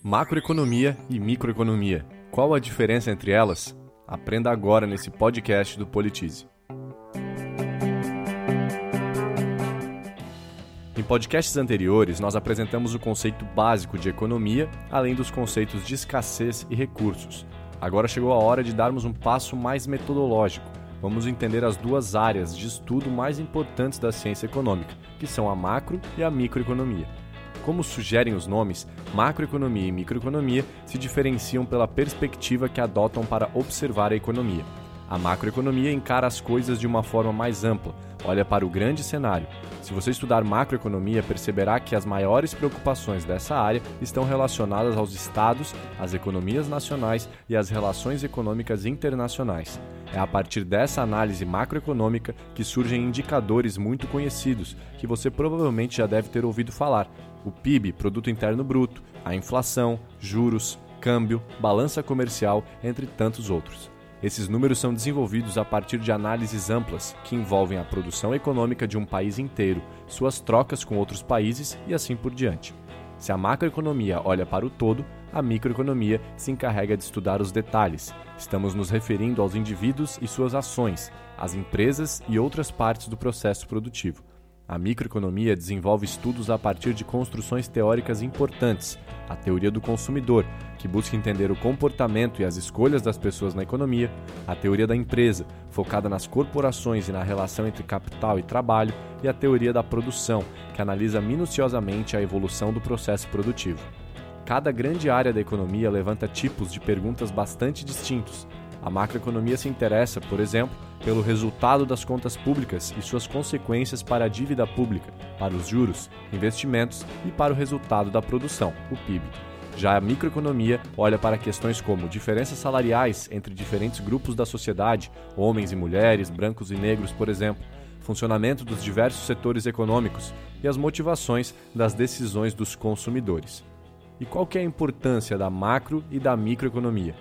Macroeconomia e microeconomia. Qual a diferença entre elas? Aprenda agora nesse podcast do Politize. Em podcasts anteriores, nós apresentamos o conceito básico de economia, além dos conceitos de escassez e recursos. Agora chegou a hora de darmos um passo mais metodológico. Vamos entender as duas áreas de estudo mais importantes da ciência econômica, que são a macro e a microeconomia. Como sugerem os nomes, macroeconomia e microeconomia se diferenciam pela perspectiva que adotam para observar a economia. A macroeconomia encara as coisas de uma forma mais ampla, olha para o grande cenário. Se você estudar macroeconomia, perceberá que as maiores preocupações dessa área estão relacionadas aos estados, às economias nacionais e às relações econômicas internacionais. É a partir dessa análise macroeconômica que surgem indicadores muito conhecidos, que você provavelmente já deve ter ouvido falar: o PIB, Produto Interno Bruto, a inflação, juros, câmbio, balança comercial, entre tantos outros. Esses números são desenvolvidos a partir de análises amplas que envolvem a produção econômica de um país inteiro, suas trocas com outros países e assim por diante. Se a macroeconomia olha para o todo, a microeconomia se encarrega de estudar os detalhes. Estamos nos referindo aos indivíduos e suas ações, às empresas e outras partes do processo produtivo. A microeconomia desenvolve estudos a partir de construções teóricas importantes, a teoria do consumidor, que busca entender o comportamento e as escolhas das pessoas na economia, a teoria da empresa, focada nas corporações e na relação entre capital e trabalho, e a teoria da produção, que analisa minuciosamente a evolução do processo produtivo. Cada grande área da economia levanta tipos de perguntas bastante distintos. A macroeconomia se interessa, por exemplo, pelo resultado das contas públicas e suas consequências para a dívida pública, para os juros, investimentos e para o resultado da produção, o PIB. Já a microeconomia olha para questões como diferenças salariais entre diferentes grupos da sociedade, homens e mulheres, brancos e negros, por exemplo, funcionamento dos diversos setores econômicos e as motivações das decisões dos consumidores. E qual é a importância da macro e da microeconomia?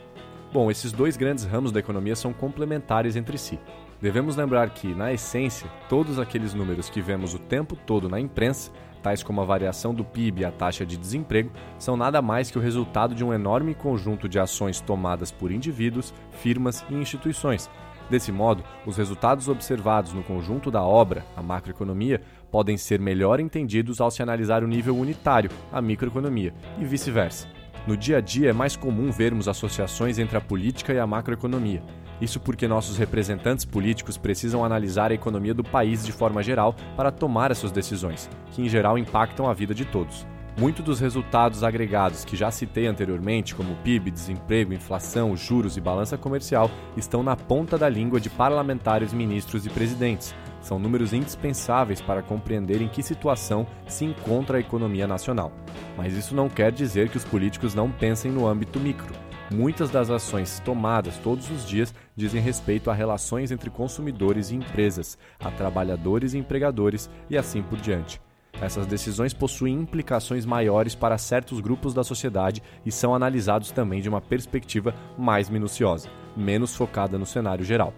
Bom, esses dois grandes ramos da economia são complementares entre si. Devemos lembrar que, na essência, todos aqueles números que vemos o tempo todo na imprensa, tais como a variação do PIB e a taxa de desemprego, são nada mais que o resultado de um enorme conjunto de ações tomadas por indivíduos, firmas e instituições. Desse modo, os resultados observados no conjunto da obra, a macroeconomia, podem ser melhor entendidos ao se analisar o nível unitário, a microeconomia, e vice-versa. No dia a dia é mais comum vermos associações entre a política e a macroeconomia. Isso porque nossos representantes políticos precisam analisar a economia do país de forma geral para tomar as suas decisões, que em geral impactam a vida de todos. Muitos dos resultados agregados que já citei anteriormente, como PIB, desemprego, inflação, juros e balança comercial, estão na ponta da língua de parlamentares, ministros e presidentes. São números indispensáveis para compreender em que situação se encontra a economia nacional. Mas isso não quer dizer que os políticos não pensem no âmbito micro. Muitas das ações tomadas todos os dias dizem respeito a relações entre consumidores e empresas, a trabalhadores e empregadores e assim por diante. Essas decisões possuem implicações maiores para certos grupos da sociedade e são analisados também de uma perspectiva mais minuciosa, menos focada no cenário geral.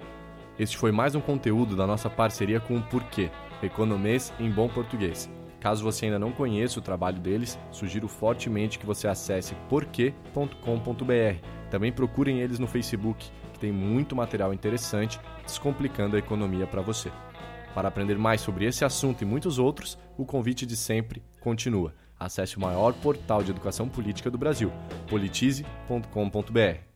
Este foi mais um conteúdo da nossa parceria com o Porquê, Economês em Bom Português. Caso você ainda não conheça o trabalho deles, sugiro fortemente que você acesse porquê.com.br. Também procurem eles no Facebook, que tem muito material interessante descomplicando a economia para você. Para aprender mais sobre esse assunto e muitos outros, o convite de sempre continua. Acesse o maior portal de educação política do Brasil, politize.com.br.